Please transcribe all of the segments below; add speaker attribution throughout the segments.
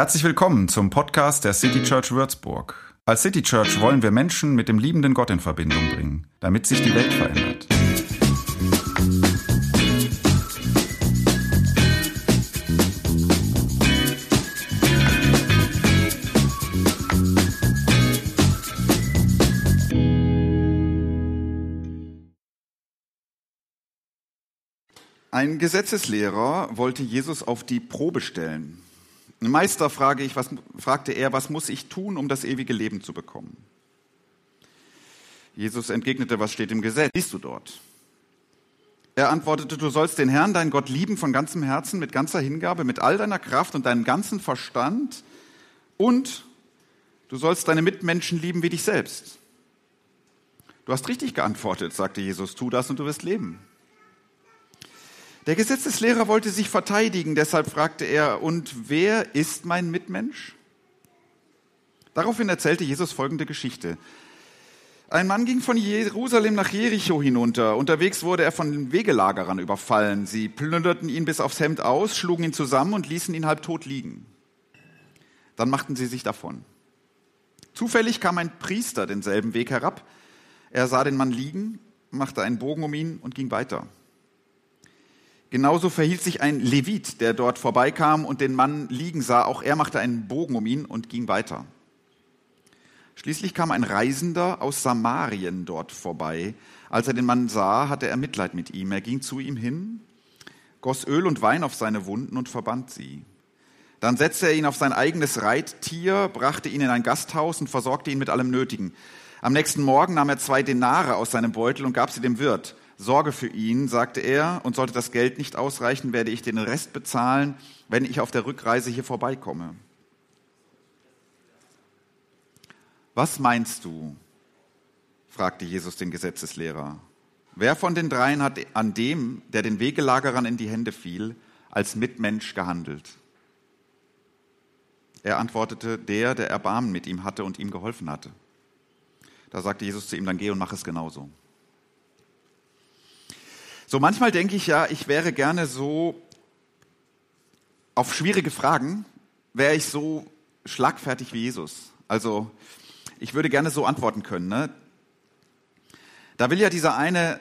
Speaker 1: Herzlich willkommen zum Podcast der City Church Würzburg. Als City Church wollen wir Menschen mit dem liebenden Gott in Verbindung bringen, damit sich die Welt verändert. Ein Gesetzeslehrer wollte Jesus auf die Probe stellen. Meister, frage ich, was, fragte er, was muss ich tun, um das ewige Leben zu bekommen? Jesus entgegnete, was steht im Gesetz? Liest du dort? Er antwortete, du sollst den Herrn, deinen Gott, lieben von ganzem Herzen, mit ganzer Hingabe, mit all deiner Kraft und deinem ganzen Verstand und du sollst deine Mitmenschen lieben wie dich selbst. Du hast richtig geantwortet, sagte Jesus, tu das und du wirst leben. Der Gesetzeslehrer wollte sich verteidigen, deshalb fragte er, und wer ist mein Mitmensch? Daraufhin erzählte Jesus folgende Geschichte. Ein Mann ging von Jerusalem nach Jericho hinunter. Unterwegs wurde er von den Wegelagerern überfallen. Sie plünderten ihn bis aufs Hemd aus, schlugen ihn zusammen und ließen ihn halb tot liegen. Dann machten sie sich davon. Zufällig kam ein Priester denselben Weg herab. Er sah den Mann liegen, machte einen Bogen um ihn und ging weiter. Genauso verhielt sich ein Levit, der dort vorbeikam und den Mann liegen sah. Auch er machte einen Bogen um ihn und ging weiter. Schließlich kam ein Reisender aus Samarien dort vorbei. Als er den Mann sah, hatte er Mitleid mit ihm. Er ging zu ihm hin, goss Öl und Wein auf seine Wunden und verband sie. Dann setzte er ihn auf sein eigenes Reittier, brachte ihn in ein Gasthaus und versorgte ihn mit allem Nötigen. Am nächsten Morgen nahm er zwei Denare aus seinem Beutel und gab sie dem Wirt. Sorge für ihn, sagte er, und sollte das Geld nicht ausreichen, werde ich den Rest bezahlen, wenn ich auf der Rückreise hier vorbeikomme. Was meinst du? fragte Jesus den Gesetzeslehrer. Wer von den dreien hat an dem, der den Wegelagerern in die Hände fiel, als Mitmensch gehandelt? Er antwortete, der, der Erbarmen mit ihm hatte und ihm geholfen hatte. Da sagte Jesus zu ihm, dann geh und mach es genauso. So manchmal denke ich ja, ich wäre gerne so auf schwierige Fragen, wäre ich so schlagfertig wie Jesus. Also ich würde gerne so antworten können. Ne? Da will ja dieser eine,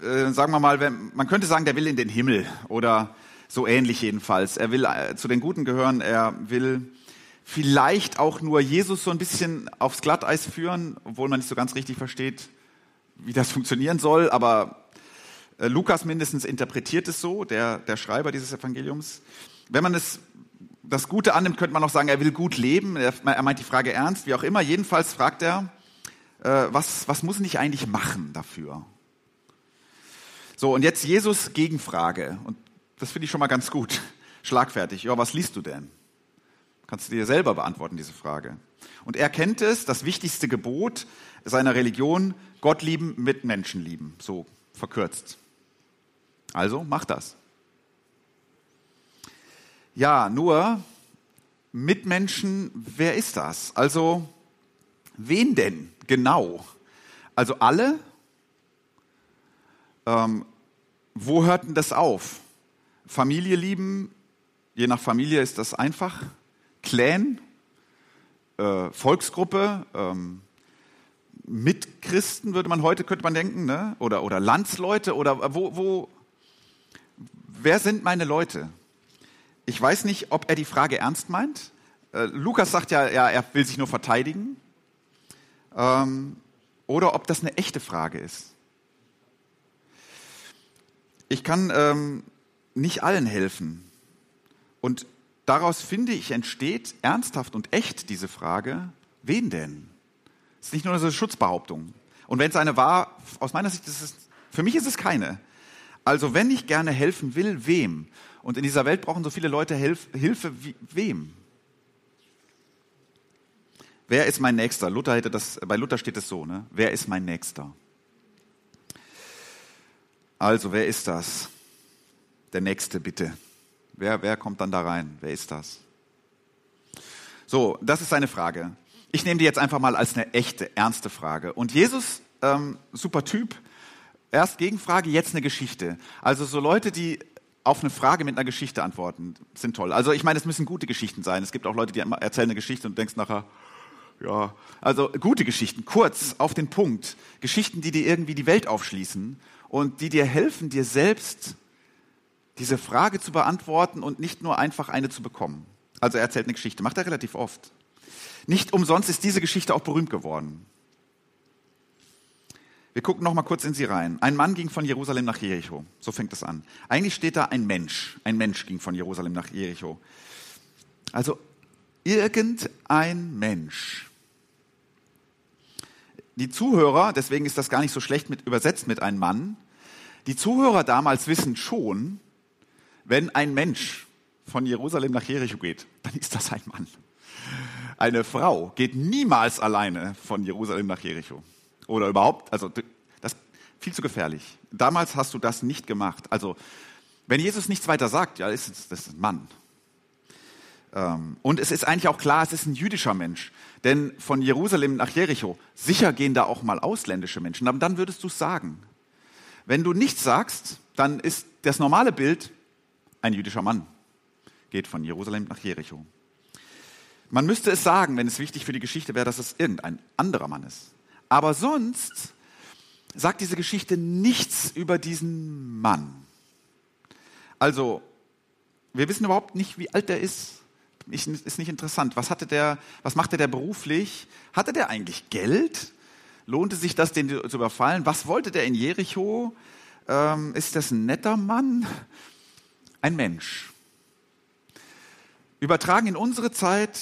Speaker 1: äh, sagen wir mal, wenn, man könnte sagen, der will in den Himmel oder so ähnlich jedenfalls. Er will äh, zu den Guten gehören, er will vielleicht auch nur Jesus so ein bisschen aufs Glatteis führen, obwohl man nicht so ganz richtig versteht, wie das funktionieren soll, aber Lukas mindestens interpretiert es so, der, der Schreiber dieses Evangeliums. Wenn man es das Gute annimmt, könnte man auch sagen, er will gut leben. Er, er meint die Frage ernst, wie auch immer. Jedenfalls fragt er, äh, was, was muss ich eigentlich machen dafür? So, und jetzt Jesus Gegenfrage. Und das finde ich schon mal ganz gut. Schlagfertig. Ja, was liest du denn? Kannst du dir selber beantworten, diese Frage. Und er kennt es, das wichtigste Gebot seiner Religion, Gott lieben, Mitmenschen lieben. So verkürzt. Also mach das. Ja, nur Mitmenschen, wer ist das? Also wen denn genau? Also alle? Ähm, wo hört denn das auf? Familie lieben, je nach Familie ist das einfach. Clan, äh, Volksgruppe, ähm, Mitchristen würde man heute, könnte man denken, ne? oder, oder Landsleute, oder wo, wo, wer sind meine Leute? Ich weiß nicht, ob er die Frage ernst meint. Äh, Lukas sagt ja, ja, er will sich nur verteidigen. Ähm, oder ob das eine echte Frage ist. Ich kann ähm, nicht allen helfen. Und daraus finde ich, entsteht ernsthaft und echt diese Frage, wen denn? Es ist nicht nur eine Schutzbehauptung. Und wenn es eine war, aus meiner Sicht ist es, für mich ist es keine. Also wenn ich gerne helfen will, wem? Und in dieser Welt brauchen so viele Leute Hilf Hilfe, wie, wem? Wer ist mein Nächster? Luther hätte das, bei Luther steht es so, ne? Wer ist mein Nächster? Also, wer ist das? Der Nächste, bitte. Wer, wer kommt dann da rein? Wer ist das? So, das ist seine Frage. Ich nehme die jetzt einfach mal als eine echte, ernste Frage. Und Jesus, ähm, super Typ, Erst Gegenfrage, jetzt eine Geschichte. Also so Leute, die auf eine Frage mit einer Geschichte antworten. Sind toll. Also ich meine, es müssen gute Geschichten sein. Es gibt auch Leute, die erzählen eine Geschichte und du denkst nachher, ja, also gute Geschichten, kurz, auf den Punkt. Geschichten, die dir irgendwie die Welt aufschließen und die dir helfen, dir selbst diese Frage zu beantworten und nicht nur einfach eine zu bekommen. Also er erzählt eine Geschichte, macht er relativ oft. Nicht umsonst ist diese Geschichte auch berühmt geworden. Wir gucken noch mal kurz in sie rein. Ein Mann ging von Jerusalem nach Jericho. So fängt es an. Eigentlich steht da ein Mensch. Ein Mensch ging von Jerusalem nach Jericho. Also irgendein Mensch. Die Zuhörer, deswegen ist das gar nicht so schlecht mit, übersetzt mit ein Mann. Die Zuhörer damals wissen schon, wenn ein Mensch von Jerusalem nach Jericho geht, dann ist das ein Mann. Eine Frau geht niemals alleine von Jerusalem nach Jericho. Oder überhaupt, also das ist viel zu gefährlich. Damals hast du das nicht gemacht. Also, wenn Jesus nichts weiter sagt, ja, ist es, das ist ein Mann. Ähm, und es ist eigentlich auch klar, es ist ein jüdischer Mensch. Denn von Jerusalem nach Jericho, sicher gehen da auch mal ausländische Menschen. Aber dann würdest du es sagen. Wenn du nichts sagst, dann ist das normale Bild, ein jüdischer Mann geht von Jerusalem nach Jericho. Man müsste es sagen, wenn es wichtig für die Geschichte wäre, dass es irgendein anderer Mann ist. Aber sonst sagt diese Geschichte nichts über diesen Mann. Also, wir wissen überhaupt nicht, wie alt er ist. Ist nicht interessant. Was hatte der, was machte der beruflich? Hatte der eigentlich Geld? Lohnte sich das, den zu überfallen? Was wollte der in Jericho? Ähm, ist das ein netter Mann? Ein Mensch. Übertragen in unsere Zeit,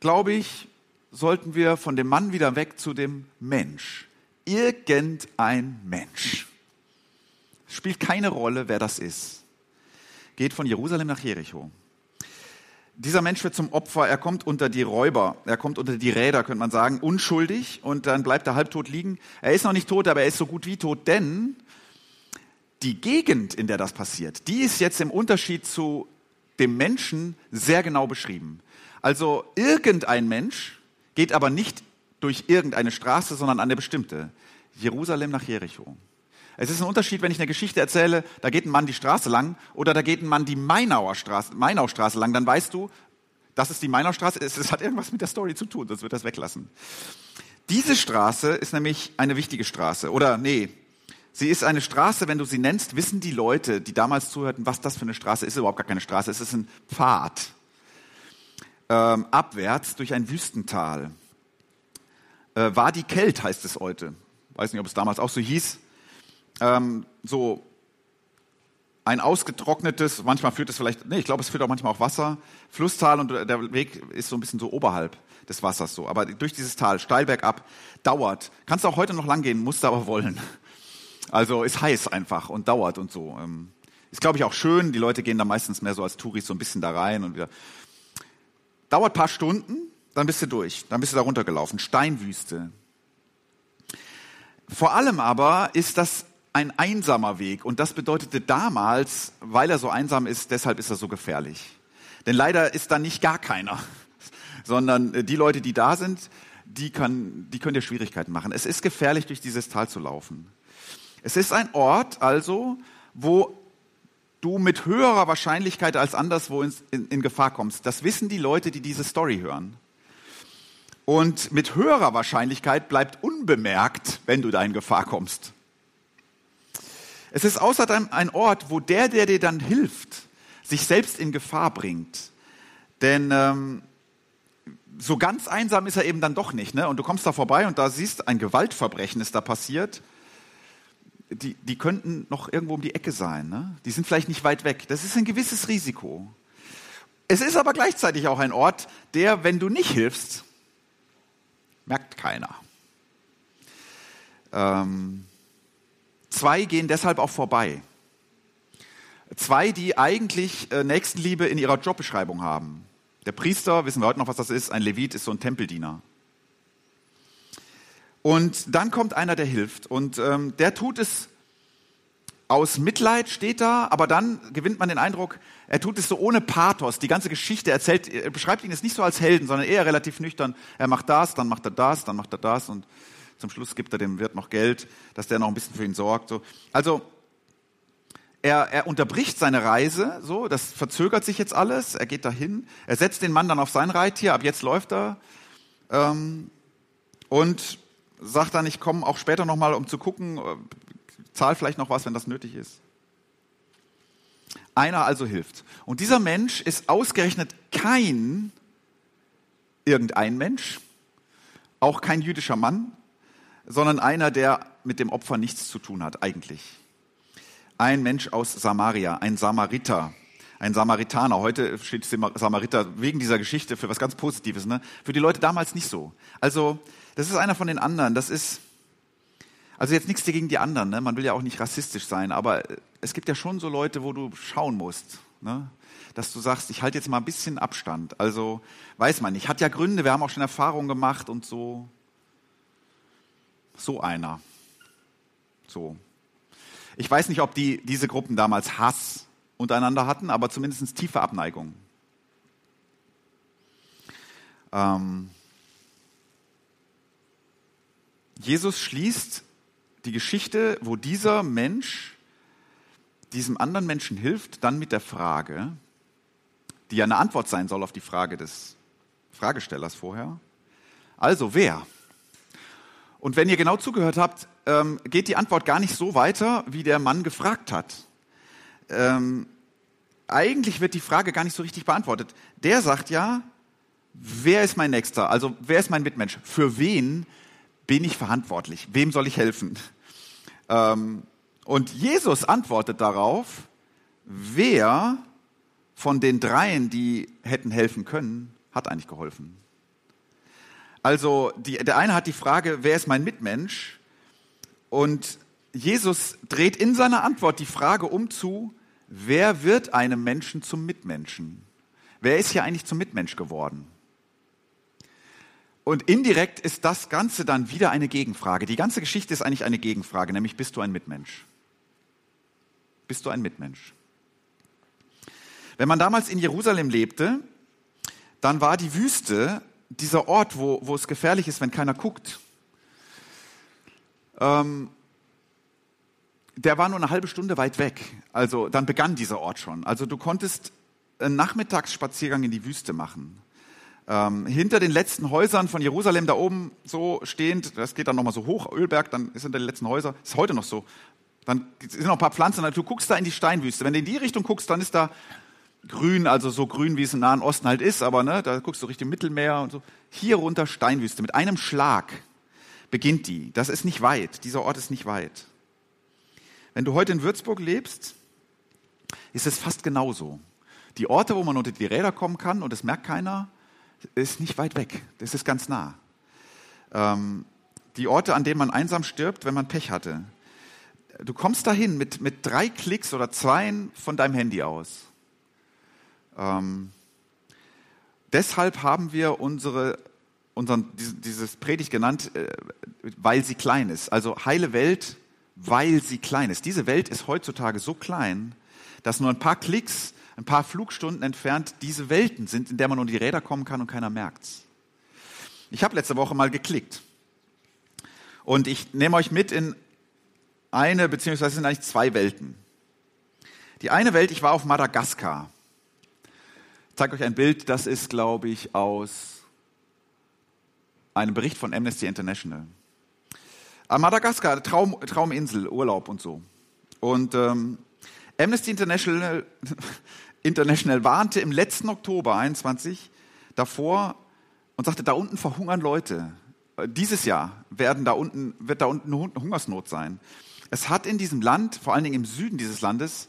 Speaker 1: glaube ich, sollten wir von dem Mann wieder weg zu dem Mensch. Irgendein Mensch. Es spielt keine Rolle, wer das ist. Geht von Jerusalem nach Jericho. Dieser Mensch wird zum Opfer, er kommt unter die Räuber, er kommt unter die Räder, könnte man sagen, unschuldig und dann bleibt er halbtot liegen. Er ist noch nicht tot, aber er ist so gut wie tot, denn die Gegend, in der das passiert, die ist jetzt im Unterschied zu dem Menschen sehr genau beschrieben. Also irgendein Mensch geht aber nicht durch irgendeine Straße, sondern an eine bestimmte. Jerusalem nach Jericho. Es ist ein Unterschied, wenn ich eine Geschichte erzähle, da geht ein Mann die Straße lang oder da geht ein Mann die Mainauer Straße, Mainaustraße lang, dann weißt du, das ist die Mainaustraße, es, hat irgendwas mit der Story zu tun, sonst wird das weglassen. Diese Straße ist nämlich eine wichtige Straße. Oder nee, sie ist eine Straße, wenn du sie nennst, wissen die Leute, die damals zuhörten, was das für eine Straße ist, überhaupt gar keine Straße, es ist ein Pfad ähm, abwärts durch ein Wüstental. Äh, Wadi Kelt heißt es heute. Weiß nicht, ob es damals auch so hieß. Ähm, so ein ausgetrocknetes, manchmal führt es vielleicht, nee, ich glaube, es führt auch manchmal auch Wasser, Flusstal und der Weg ist so ein bisschen so oberhalb des Wassers so. Aber durch dieses Tal, steil bergab, dauert. Kannst du auch heute noch lang gehen, musst du aber wollen. Also ist heiß einfach und dauert und so. Ähm, ist, glaube ich, auch schön. Die Leute gehen da meistens mehr so als Touris so ein bisschen da rein und wieder Dauert paar Stunden, dann bist du durch. Dann bist du da runtergelaufen. Steinwüste. Vor allem aber ist das ein einsamer Weg. Und das bedeutete damals, weil er so einsam ist, deshalb ist er so gefährlich. Denn leider ist da nicht gar keiner, sondern äh, die Leute, die da sind, die, kann, die können dir Schwierigkeiten machen. Es ist gefährlich, durch dieses Tal zu laufen. Es ist ein Ort also, wo du mit höherer Wahrscheinlichkeit als anderswo in, in, in Gefahr kommst. Das wissen die Leute, die diese Story hören. Und mit höherer Wahrscheinlichkeit bleibt unbemerkt, wenn du da in Gefahr kommst. Es ist außerdem ein Ort, wo der, der dir dann hilft, sich selbst in Gefahr bringt. Denn ähm, so ganz einsam ist er eben dann doch nicht. Ne? Und du kommst da vorbei und da siehst, ein Gewaltverbrechen ist da passiert die, die könnten noch irgendwo um die Ecke sein. Ne? Die sind vielleicht nicht weit weg. Das ist ein gewisses Risiko. Es ist aber gleichzeitig auch ein Ort, der, wenn du nicht hilfst, merkt keiner. Ähm, zwei gehen deshalb auch vorbei. Zwei, die eigentlich äh, Nächstenliebe in ihrer Jobbeschreibung haben. Der Priester, wissen wir heute noch, was das ist, ein Levit ist so ein Tempeldiener. Und dann kommt einer, der hilft. Und ähm, der tut es aus Mitleid, steht da, aber dann gewinnt man den Eindruck, er tut es so ohne Pathos. Die ganze Geschichte erzählt, er beschreibt ihn jetzt nicht so als Helden, sondern eher relativ nüchtern. Er macht das, dann macht er das, dann macht er das und zum Schluss gibt er dem Wirt noch Geld, dass der noch ein bisschen für ihn sorgt. So. Also er, er unterbricht seine Reise, so, das verzögert sich jetzt alles, er geht dahin, er setzt den Mann dann auf sein Reittier, ab jetzt läuft er ähm, und sagt dann, ich komme auch später nochmal, um zu gucken, äh, zahl vielleicht noch was, wenn das nötig ist. Einer also hilft. Und dieser Mensch ist ausgerechnet kein irgendein Mensch, auch kein jüdischer Mann, sondern einer, der mit dem Opfer nichts zu tun hat eigentlich ein Mensch aus Samaria, ein Samariter, ein Samaritaner. Heute steht Samariter wegen dieser Geschichte für was ganz Positives. Ne? Für die Leute damals nicht so. Also das ist einer von den anderen. Das ist also jetzt nichts gegen die anderen. Ne? Man will ja auch nicht rassistisch sein, aber es gibt ja schon so Leute, wo du schauen musst. Ne? dass du sagst, ich halte jetzt mal ein bisschen Abstand. Also weiß man nicht. Hat ja Gründe, wir haben auch schon Erfahrungen gemacht und so. So einer. So. Ich weiß nicht, ob die, diese Gruppen damals Hass untereinander hatten, aber zumindest tiefe Abneigung. Ähm Jesus schließt die Geschichte, wo dieser Mensch diesem anderen Menschen hilft, dann mit der Frage, die ja eine Antwort sein soll auf die Frage des Fragestellers vorher. Also wer? Und wenn ihr genau zugehört habt, ähm, geht die Antwort gar nicht so weiter, wie der Mann gefragt hat. Ähm, eigentlich wird die Frage gar nicht so richtig beantwortet. Der sagt ja, wer ist mein Nächster? Also wer ist mein Mitmensch? Für wen bin ich verantwortlich? Wem soll ich helfen? Ähm, und Jesus antwortet darauf, wer von den dreien, die hätten helfen können, hat eigentlich geholfen. Also die, der eine hat die Frage, wer ist mein Mitmensch? Und Jesus dreht in seiner Antwort die Frage um zu, wer wird einem Menschen zum Mitmenschen? Wer ist hier eigentlich zum Mitmensch geworden? Und indirekt ist das Ganze dann wieder eine Gegenfrage. Die ganze Geschichte ist eigentlich eine Gegenfrage, nämlich bist du ein Mitmensch? Bist du ein Mitmensch? Wenn man damals in Jerusalem lebte, dann war die Wüste dieser Ort, wo, wo es gefährlich ist, wenn keiner guckt, ähm, der war nur eine halbe Stunde weit weg. Also dann begann dieser Ort schon. Also du konntest einen Nachmittagsspaziergang in die Wüste machen. Ähm, hinter den letzten Häusern von Jerusalem, da oben so stehend, das geht dann nochmal so hoch, Ölberg, dann ist hinter den letzten Häusern, ist heute noch so. Dann sind noch ein paar Pflanzen, du guckst da in die Steinwüste. Wenn du in die Richtung guckst, dann ist da grün, also so grün, wie es im Nahen Osten halt ist, aber ne, da guckst du Richtung Mittelmeer und so. Hier runter Steinwüste. Mit einem Schlag beginnt die. Das ist nicht weit. Dieser Ort ist nicht weit. Wenn du heute in Würzburg lebst, ist es fast genauso. Die Orte, wo man unter die Räder kommen kann und es merkt keiner, ist nicht weit weg. Das ist ganz nah. Ähm, die Orte, an denen man einsam stirbt, wenn man Pech hatte. Du kommst dahin mit, mit drei Klicks oder zweien von deinem Handy aus. Ähm, deshalb haben wir unsere, unseren, dieses Predigt genannt, äh, weil sie klein ist. Also heile Welt, weil sie klein ist. Diese Welt ist heutzutage so klein, dass nur ein paar Klicks, ein paar Flugstunden entfernt diese Welten sind, in der man unter die Räder kommen kann und keiner merkt's. Ich habe letzte Woche mal geklickt. Und ich nehme euch mit in eine, beziehungsweise sind eigentlich zwei Welten. Die eine Welt, ich war auf Madagaskar zeige euch ein Bild, das ist, glaube ich, aus einem Bericht von Amnesty International. An Madagaskar, Traum, Trauminsel, Urlaub und so. Und ähm, Amnesty International, International warnte im letzten Oktober 21 davor und sagte, da unten verhungern Leute. Dieses Jahr werden da unten, wird da unten Hungersnot sein. Es hat in diesem Land, vor allen Dingen im Süden dieses Landes,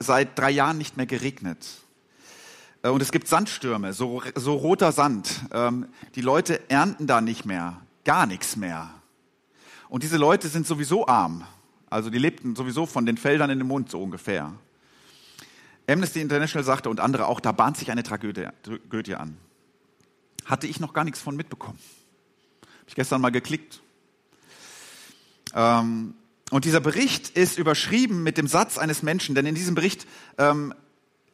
Speaker 1: seit drei Jahren nicht mehr geregnet. Äh, und es gibt Sandstürme, so, so roter Sand. Ähm, die Leute ernten da nicht mehr, gar nichts mehr. Und diese Leute sind sowieso arm. Also die lebten sowieso von den Feldern in den Mund so ungefähr. Amnesty International sagte und andere auch, da bahnt sich eine Tragödie, Tragödie an. Hatte ich noch gar nichts von mitbekommen. Habe ich gestern mal geklickt. Ähm, und dieser Bericht ist überschrieben mit dem Satz eines Menschen, denn in diesem Bericht ähm,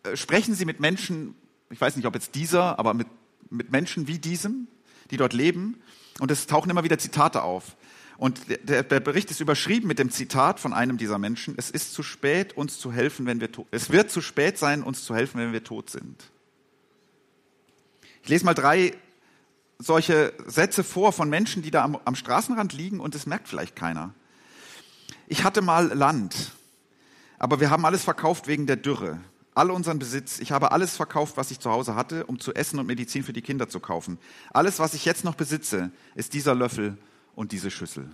Speaker 1: äh, sprechen sie mit Menschen, ich weiß nicht, ob jetzt dieser, aber mit, mit Menschen wie diesem, die dort leben. Und es tauchen immer wieder Zitate auf. Und der, der, Bericht ist überschrieben mit dem Zitat von einem dieser Menschen: Es ist zu spät, uns zu helfen, wenn wir. Es wird zu spät sein, uns zu helfen, wenn wir tot sind. Ich lese mal drei solche Sätze vor von Menschen, die da am, am Straßenrand liegen und es merkt vielleicht keiner. Ich hatte mal Land, aber wir haben alles verkauft wegen der Dürre. All unseren Besitz. Ich habe alles verkauft, was ich zu Hause hatte, um zu essen und Medizin für die Kinder zu kaufen. Alles, was ich jetzt noch besitze, ist dieser Löffel und diese Schüssel.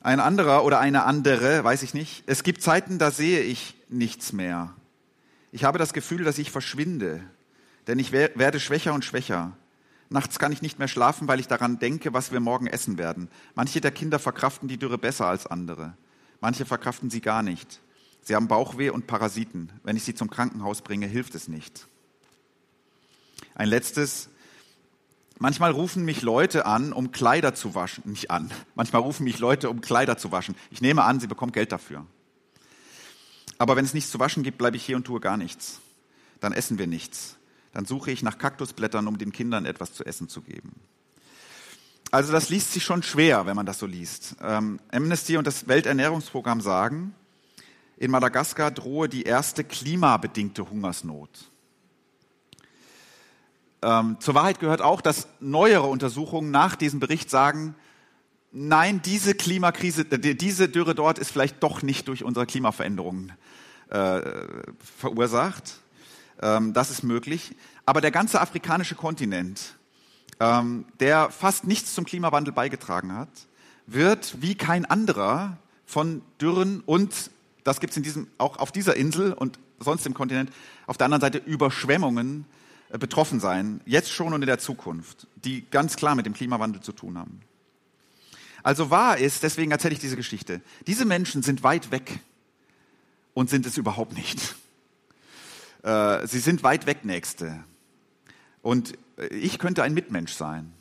Speaker 1: Ein anderer oder eine andere, weiß ich nicht. Es gibt Zeiten, da sehe ich nichts mehr. Ich habe das Gefühl, dass ich verschwinde, denn ich werde schwächer und schwächer. Nachts kann ich nicht mehr schlafen, weil ich daran denke, was wir morgen essen werden. Manche der Kinder verkraften die Dürre besser als andere. Manche verkraften sie gar nicht. Sie haben Bauchweh und Parasiten. Wenn ich sie zum Krankenhaus bringe, hilft es nicht. Ein letztes. Manchmal rufen mich Leute an, um Kleider zu waschen. Nicht an. Manchmal rufen mich Leute, um Kleider zu waschen. Ich nehme an, sie bekommen Geld dafür. Aber wenn es nichts zu waschen gibt, bleibe ich hier und tue gar nichts. Dann essen wir nichts dann suche ich nach Kaktusblättern, um den Kindern etwas zu essen zu geben. Also das liest sich schon schwer, wenn man das so liest. Ähm, Amnesty und das Welternährungsprogramm sagen, in Madagaskar drohe die erste klimabedingte Hungersnot. Ähm, zur Wahrheit gehört auch, dass neuere Untersuchungen nach diesem Bericht sagen, nein, diese Klimakrise, diese Dürre dort ist vielleicht doch nicht durch unsere Klimaveränderungen äh, verursacht. Ähm, das ist möglich. Aber der ganze afrikanische Kontinent, ähm, der fast nichts zum Klimawandel beigetragen hat, wird wie kein anderer von Dürren und, das gibt es auch auf dieser Insel und sonst im Kontinent, auf der anderen Seite Überschwemmungen äh, betroffen sein, jetzt schon und in der Zukunft, die ganz klar mit dem Klimawandel zu tun haben. Also wahr ist, deswegen erzähle ich diese Geschichte, diese Menschen sind weit weg und sind es überhaupt nicht. Äh, sie sind weit weg Nächste. Und äh, ich könnte ein Mitmensch sein.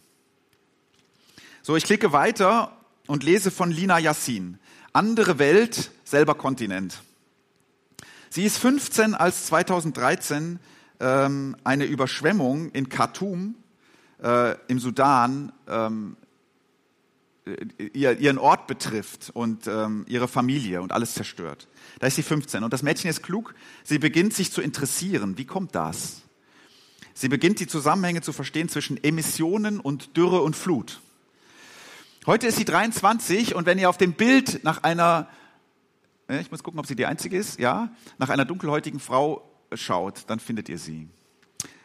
Speaker 1: So, ich klicke weiter und lese von Lina Yassin. Andere Welt, selber Kontinent. Sie ist 15, als 2013 ähm, eine Überschwemmung in Khartoum äh, im Sudan ähm, äh, ihr, ihren Ort betrifft und ähm, ihre Familie und alles zerstört. Da ist sie 15 und das Mädchen ist klug. Sie beginnt sich zu interessieren. Wie kommt das? Sie beginnt die Zusammenhänge zu verstehen zwischen Emissionen und Dürre und Flut. Heute ist sie 23 und wenn ihr auf dem Bild nach einer, ich muss gucken, ob sie die einzige ist, ja, nach einer dunkelhäutigen Frau schaut, dann findet ihr sie.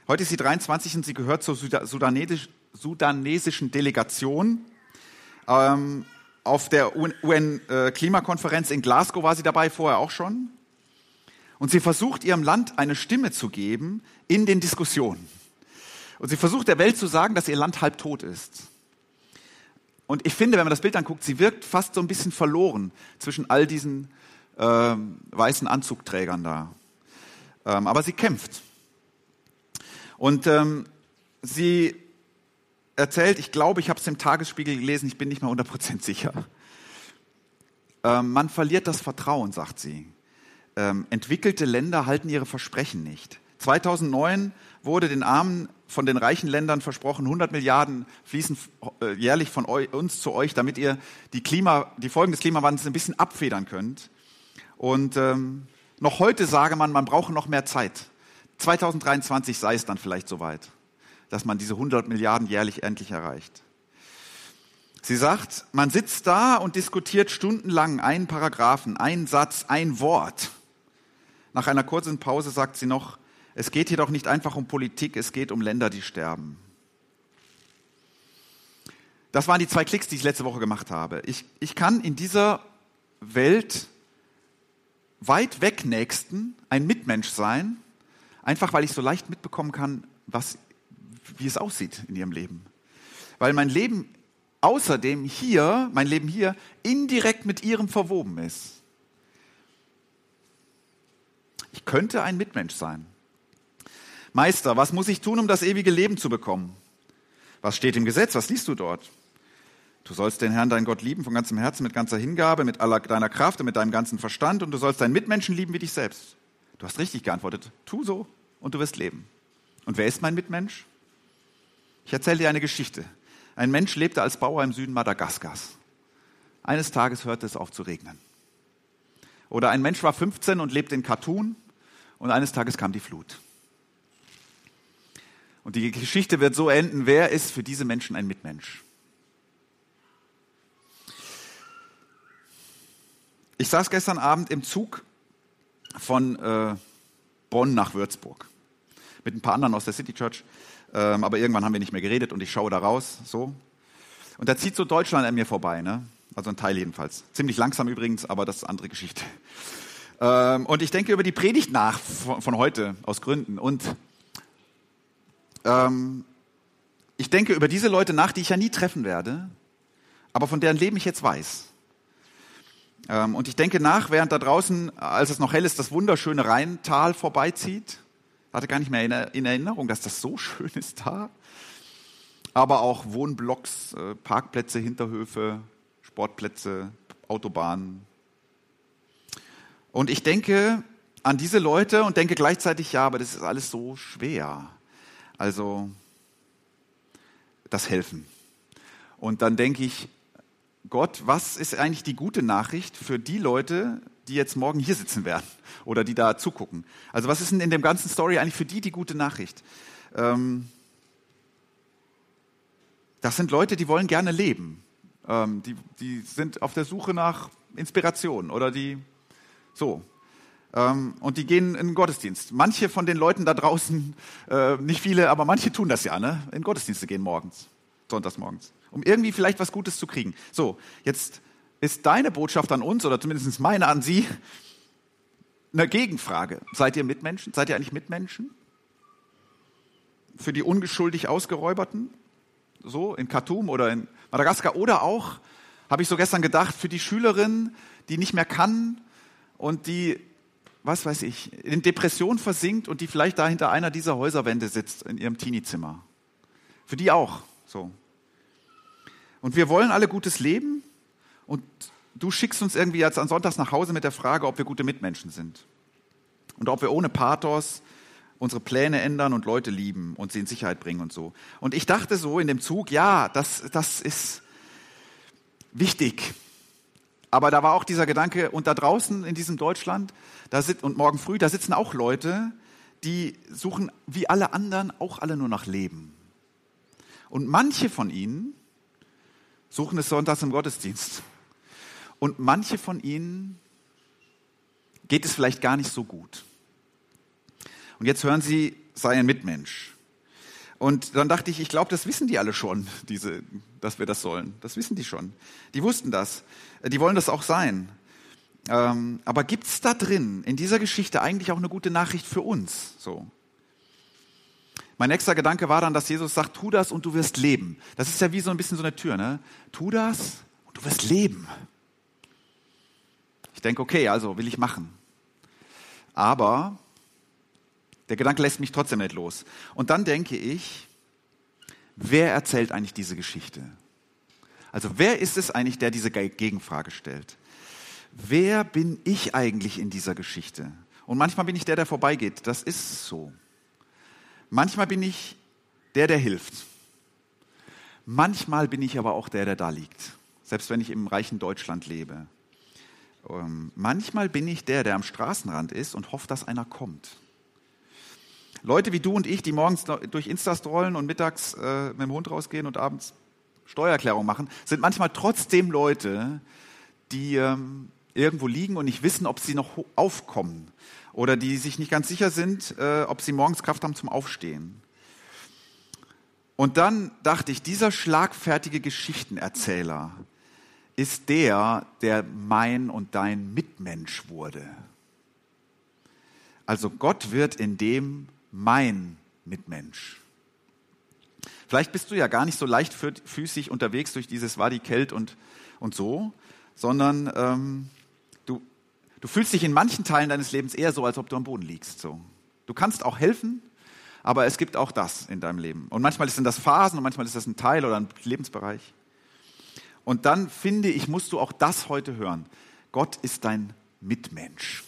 Speaker 1: Heute ist sie 23 und sie gehört zur sudanesischen Delegation ähm, auf der UN-Klimakonferenz in Glasgow war sie dabei, vorher auch schon. Und sie versucht ihrem Land eine Stimme zu geben in den Diskussionen. Und sie versucht der Welt zu sagen, dass ihr Land halb tot ist. Und ich finde, wenn man das Bild anguckt, sie wirkt fast so ein bisschen verloren zwischen all diesen äh, weißen Anzugträgern da. Ähm, aber sie kämpft. Und ähm, sie erzählt, ich glaube, ich habe es im Tagesspiegel gelesen, ich bin nicht mal 100% sicher. Ähm, man verliert das Vertrauen, sagt sie. Ähm, entwickelte Länder halten ihre Versprechen nicht. 2009 wurde den Armen von den reichen Ländern versprochen, 100 Milliarden fließen äh, jährlich von uns zu euch, damit ihr die, Klima, die Folgen des Klimawandels ein bisschen abfedern könnt. Und ähm, noch heute sage man, man brauche noch mehr Zeit. 2023 sei es dann vielleicht soweit dass man diese 100 Milliarden jährlich endlich erreicht. Sie sagt, man sitzt da und diskutiert stundenlang einen Paragraphen, einen Satz, ein Wort. Nach einer kurzen Pause sagt sie noch, es geht jedoch nicht einfach um Politik, es geht um Länder, die sterben. Das waren die zwei Klicks, die ich letzte Woche gemacht habe. Ich, ich kann in dieser Welt weit weg Nächsten ein Mitmensch sein, einfach weil ich so leicht mitbekommen kann, was wie es aussieht in ihrem Leben. Weil mein Leben außerdem hier, mein Leben hier, indirekt mit ihrem verwoben ist. Ich könnte ein Mitmensch sein. Meister, was muss ich tun, um das ewige Leben zu bekommen? Was steht im Gesetz? Was liest du dort? Du sollst den Herrn, deinen Gott lieben von ganzem Herzen, mit ganzer Hingabe, mit aller deiner Kraft und mit deinem ganzen Verstand und du sollst deinen Mitmenschen lieben wie dich selbst. Du hast richtig geantwortet. Tu so und du wirst leben. Und wer ist mein Mitmensch? Ich erzähle dir eine Geschichte. Ein Mensch lebte als Bauer im Süden Madagaskars. Eines Tages hörte es auf zu regnen. Oder ein Mensch war 15 und lebte in Khartoum und eines Tages kam die Flut. Und die Geschichte wird so enden, wer ist für diese Menschen ein Mitmensch? Ich saß gestern Abend im Zug von äh, Bonn nach Würzburg mit ein paar anderen aus der City Church, ähm, aber irgendwann haben wir nicht mehr geredet und ich schaue da raus, so. Und da zieht so Deutschland an mir vorbei, ne? Also ein Teil jedenfalls. Ziemlich langsam übrigens, aber das ist eine andere Geschichte. Ähm, und ich denke über die Predigt nach von, von heute aus Gründen und ähm, ich denke über diese Leute nach, die ich ja nie treffen werde, aber von deren Leben ich jetzt weiß. Ähm, und ich denke nach, während da draußen, als es noch hell ist, das wunderschöne Rheintal vorbeizieht. Ich hatte gar nicht mehr in Erinnerung, dass das so schön ist da. Aber auch Wohnblocks, äh, Parkplätze, Hinterhöfe, Sportplätze, Autobahnen. Und ich denke an diese Leute und denke gleichzeitig, ja, aber das ist alles so schwer. Also das Helfen. Und dann denke ich, Gott, was ist eigentlich die gute Nachricht für die Leute, die jetzt morgen hier sitzen werden oder die da zugucken? Also was ist denn in dem ganzen Story eigentlich für die die gute Nachricht? Ähm, das sind Leute, die wollen gerne leben. Ähm, die, die sind auf der Suche nach Inspiration oder die so. Ähm, und die gehen in den Gottesdienst. Manche von den Leuten da draußen, äh, nicht viele, aber manche tun das ja, ne? in Gottesdienste gehen morgens, sonntags morgens um irgendwie vielleicht was Gutes zu kriegen. So, jetzt ist deine Botschaft an uns oder zumindest meine an Sie eine Gegenfrage. Seid ihr Mitmenschen? Seid ihr eigentlich Mitmenschen? Für die ungeschuldig Ausgeräuberten? So, in Khartoum oder in Madagaskar oder auch, habe ich so gestern gedacht, für die Schülerin, die nicht mehr kann und die, was weiß ich, in Depression versinkt und die vielleicht da hinter einer dieser Häuserwände sitzt in ihrem Teenie-Zimmer. Für die auch, so. Und wir wollen alle gutes Leben und du schickst uns irgendwie jetzt an Sonntags nach Hause mit der Frage, ob wir gute Mitmenschen sind. Und ob wir ohne Pathos unsere Pläne ändern und Leute lieben und sie in Sicherheit bringen und so. Und ich dachte so in dem Zug, ja, das, das ist wichtig. Aber da war auch dieser Gedanke, und da draußen in diesem Deutschland, da sit, und morgen früh, da sitzen auch Leute, die suchen wie alle anderen auch alle nur nach Leben. Und manche von ihnen suchen es sonntags im Gottesdienst. Und manche von ihnen geht es vielleicht gar nicht so gut. Und jetzt hören sie, sei ein Mitmensch. Und dann dachte ich, ich glaube, das wissen die alle schon, diese, dass wir das sollen. Das wissen die schon. Die wussten das. Die wollen das auch sein. Ähm, aber gibt es da drin, in dieser Geschichte, eigentlich auch eine gute Nachricht für uns? So. Mein nächster Gedanke war dann, dass Jesus sagt, tu das und du wirst leben. Das ist ja wie so ein bisschen so eine Tür, ne? Tu das und du wirst leben. Ich denke, okay, also will ich machen. Aber der Gedanke lässt mich trotzdem nicht los. Und dann denke ich, wer erzählt eigentlich diese Geschichte? Also wer ist es eigentlich, der diese Gegenfrage stellt? Wer bin ich eigentlich in dieser Geschichte? Und manchmal bin ich der, der vorbeigeht. Das ist so. Manchmal bin ich der, der hilft. Manchmal bin ich aber auch der, der da liegt, selbst wenn ich im reichen Deutschland lebe. Ähm, manchmal bin ich der, der am Straßenrand ist und hofft, dass einer kommt. Leute wie du und ich, die morgens durch Insta strollen und mittags äh, mit dem Hund rausgehen und abends Steuererklärung machen, sind manchmal trotzdem Leute, die ähm, irgendwo liegen und nicht wissen, ob sie noch aufkommen oder die sich nicht ganz sicher sind, äh, ob sie morgens Kraft haben zum Aufstehen. Und dann dachte ich, dieser schlagfertige Geschichtenerzähler ist der, der mein und dein Mitmensch wurde. Also Gott wird in dem mein Mitmensch. Vielleicht bist du ja gar nicht so leichtfüßig unterwegs durch dieses Wadi Kelt und, und so, sondern ähm, Du fühlst dich in manchen Teilen deines Lebens eher so, als ob du am Boden liegst. So. Du kannst auch helfen, aber es gibt auch das in deinem Leben. Und manchmal sind das Phasen und manchmal ist das ein Teil oder ein Lebensbereich. Und dann finde ich, musst du auch das heute hören. Gott ist dein Mitmensch.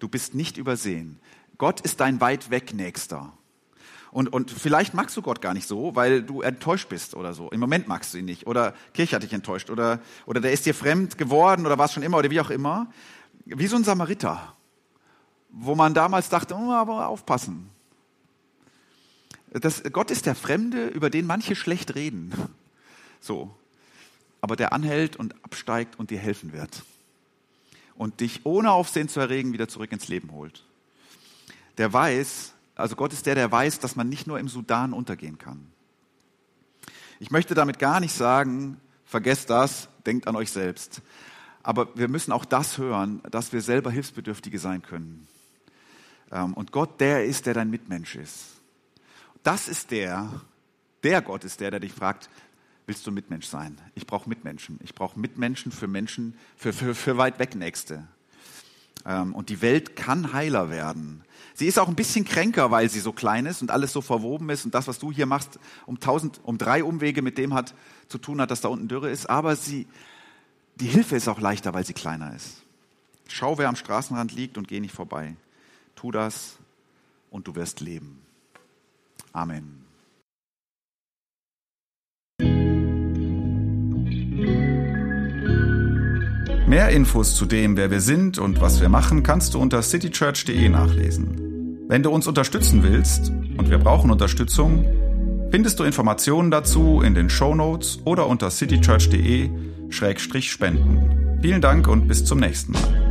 Speaker 1: Du bist nicht übersehen. Gott ist dein weit weg Nächster. Und, und vielleicht magst du Gott gar nicht so, weil du enttäuscht bist oder so. Im Moment magst du ihn nicht. Oder Kirche hat dich enttäuscht. Oder, oder der ist dir fremd geworden oder war es schon immer oder wie auch immer. Wie so ein Samariter, wo man damals dachte, oh, aber aufpassen. Das, Gott ist der Fremde, über den manche schlecht reden. So. Aber der anhält und absteigt und dir helfen wird. Und dich ohne Aufsehen zu erregen wieder zurück ins Leben holt. Der weiß, also Gott ist der, der weiß, dass man nicht nur im Sudan untergehen kann. Ich möchte damit gar nicht sagen, vergesst das, denkt an euch selbst. Aber wir müssen auch das hören, dass wir selber Hilfsbedürftige sein können. Ähm, und Gott, der ist, der dein Mitmensch ist. Das ist der, der Gott ist der, der dich fragt, willst du Mitmensch sein? Ich brauche Mitmenschen. Ich brauche Mitmenschen für Menschen, für, für, für weit weg Nächste. Ähm, und die Welt kann heiler werden. Sie ist auch ein bisschen kränker, weil sie so klein ist und alles so verwoben ist und das, was du hier machst, um tausend, um drei Umwege mit dem hat zu tun hat, dass da unten Dürre ist. Aber sie, die Hilfe ist auch leichter, weil sie kleiner ist. Schau, wer am Straßenrand liegt und geh nicht vorbei. Tu das und du wirst leben. Amen.
Speaker 2: Mehr Infos zu dem, wer wir sind und was wir machen, kannst du unter citychurch.de nachlesen. Wenn du uns unterstützen willst, und wir brauchen Unterstützung, findest du Informationen dazu in den Show Notes oder unter citychurch.de-spenden. Vielen Dank und bis zum nächsten Mal.